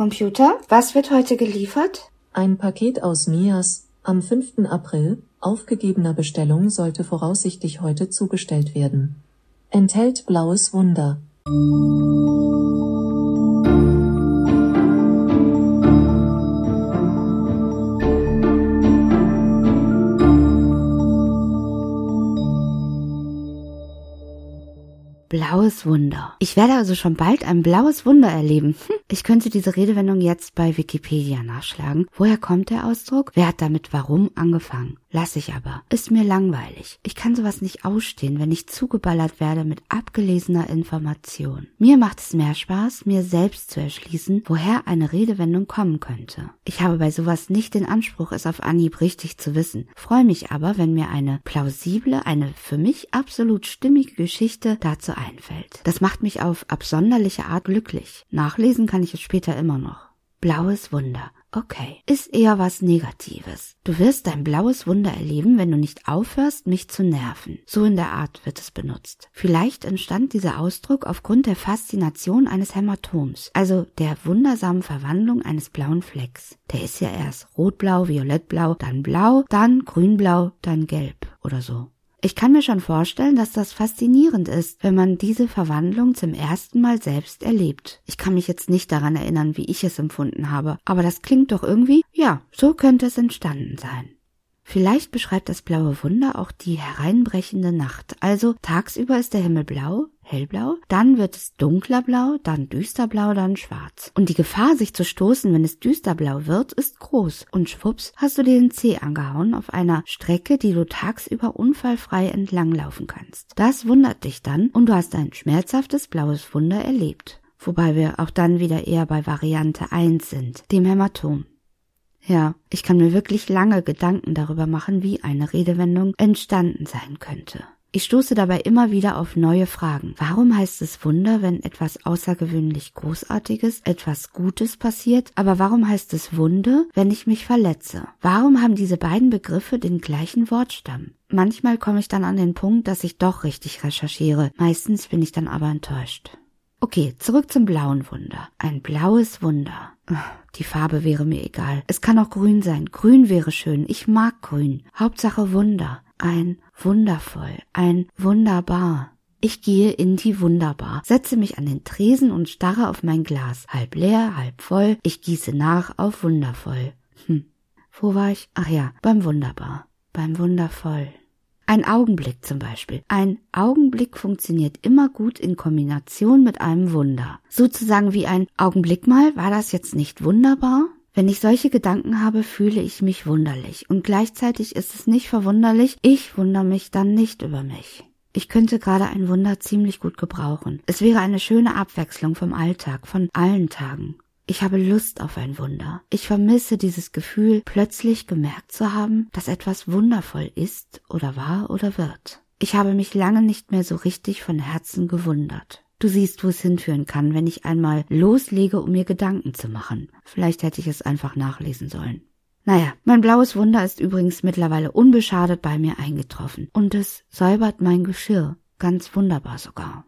Computer, was wird heute geliefert? Ein Paket aus Mias, am 5. April, aufgegebener Bestellung sollte voraussichtlich heute zugestellt werden. Enthält blaues Wunder. Blaues Wunder. Ich werde also schon bald ein blaues Wunder erleben. Hm. Ich könnte diese Redewendung jetzt bei Wikipedia nachschlagen. Woher kommt der Ausdruck? Wer hat damit warum angefangen? Lass ich aber. Ist mir langweilig. Ich kann sowas nicht ausstehen, wenn ich zugeballert werde mit abgelesener Information. Mir macht es mehr Spaß, mir selbst zu erschließen, woher eine Redewendung kommen könnte. Ich habe bei sowas nicht den Anspruch, es auf Anhieb richtig zu wissen, freue mich aber, wenn mir eine plausible, eine für mich absolut stimmige Geschichte dazu einfällt. Das macht mich auf absonderliche Art glücklich. Nachlesen kann ich es später immer noch. Blaues Wunder. Okay, ist eher was Negatives. Du wirst dein blaues Wunder erleben, wenn du nicht aufhörst, mich zu nerven. So in der Art wird es benutzt. Vielleicht entstand dieser Ausdruck aufgrund der Faszination eines Hämatoms, also der wundersamen Verwandlung eines blauen Flecks. Der ist ja erst rotblau, violettblau, dann blau, dann grünblau, dann gelb oder so. Ich kann mir schon vorstellen, dass das faszinierend ist, wenn man diese Verwandlung zum ersten Mal selbst erlebt. Ich kann mich jetzt nicht daran erinnern, wie ich es empfunden habe, aber das klingt doch irgendwie, ja, so könnte es entstanden sein. Vielleicht beschreibt das blaue Wunder auch die hereinbrechende Nacht. Also tagsüber ist der Himmel blau, hellblau, dann wird es dunkler blau, dann düsterblau, dann schwarz. Und die Gefahr, sich zu stoßen, wenn es düsterblau wird, ist groß. Und schwupps, hast du dir den Zeh angehauen auf einer Strecke, die du tagsüber unfallfrei entlanglaufen kannst. Das wundert dich dann und du hast ein schmerzhaftes blaues Wunder erlebt. Wobei wir auch dann wieder eher bei Variante 1 sind, dem Hämatom. Ja, ich kann mir wirklich lange Gedanken darüber machen, wie eine Redewendung entstanden sein könnte. Ich stoße dabei immer wieder auf neue Fragen. Warum heißt es Wunder, wenn etwas außergewöhnlich Großartiges, etwas Gutes passiert? Aber warum heißt es Wunde, wenn ich mich verletze? Warum haben diese beiden Begriffe den gleichen Wortstamm? Manchmal komme ich dann an den Punkt, dass ich doch richtig recherchiere. Meistens bin ich dann aber enttäuscht. Okay, zurück zum blauen Wunder. Ein blaues Wunder. Die Farbe wäre mir egal. Es kann auch grün sein. Grün wäre schön. Ich mag grün. Hauptsache Wunder. Ein wundervoll. Ein wunderbar. Ich gehe in die Wunderbar, setze mich an den Tresen und starre auf mein Glas. Halb leer, halb voll. Ich gieße nach auf wundervoll. Hm. Wo war ich? Ach ja, beim Wunderbar. Beim Wundervoll. Ein Augenblick zum Beispiel. Ein Augenblick funktioniert immer gut in Kombination mit einem Wunder. Sozusagen wie ein Augenblick mal, war das jetzt nicht wunderbar? Wenn ich solche Gedanken habe, fühle ich mich wunderlich. Und gleichzeitig ist es nicht verwunderlich, ich wundere mich dann nicht über mich. Ich könnte gerade ein Wunder ziemlich gut gebrauchen. Es wäre eine schöne Abwechslung vom Alltag, von allen Tagen. Ich habe Lust auf ein Wunder. Ich vermisse dieses Gefühl, plötzlich gemerkt zu haben, dass etwas wundervoll ist oder war oder wird. Ich habe mich lange nicht mehr so richtig von Herzen gewundert. Du siehst, wo es hinführen kann, wenn ich einmal loslege, um mir Gedanken zu machen. Vielleicht hätte ich es einfach nachlesen sollen. Naja, mein blaues Wunder ist übrigens mittlerweile unbeschadet bei mir eingetroffen und es säubert mein Geschirr. Ganz wunderbar sogar.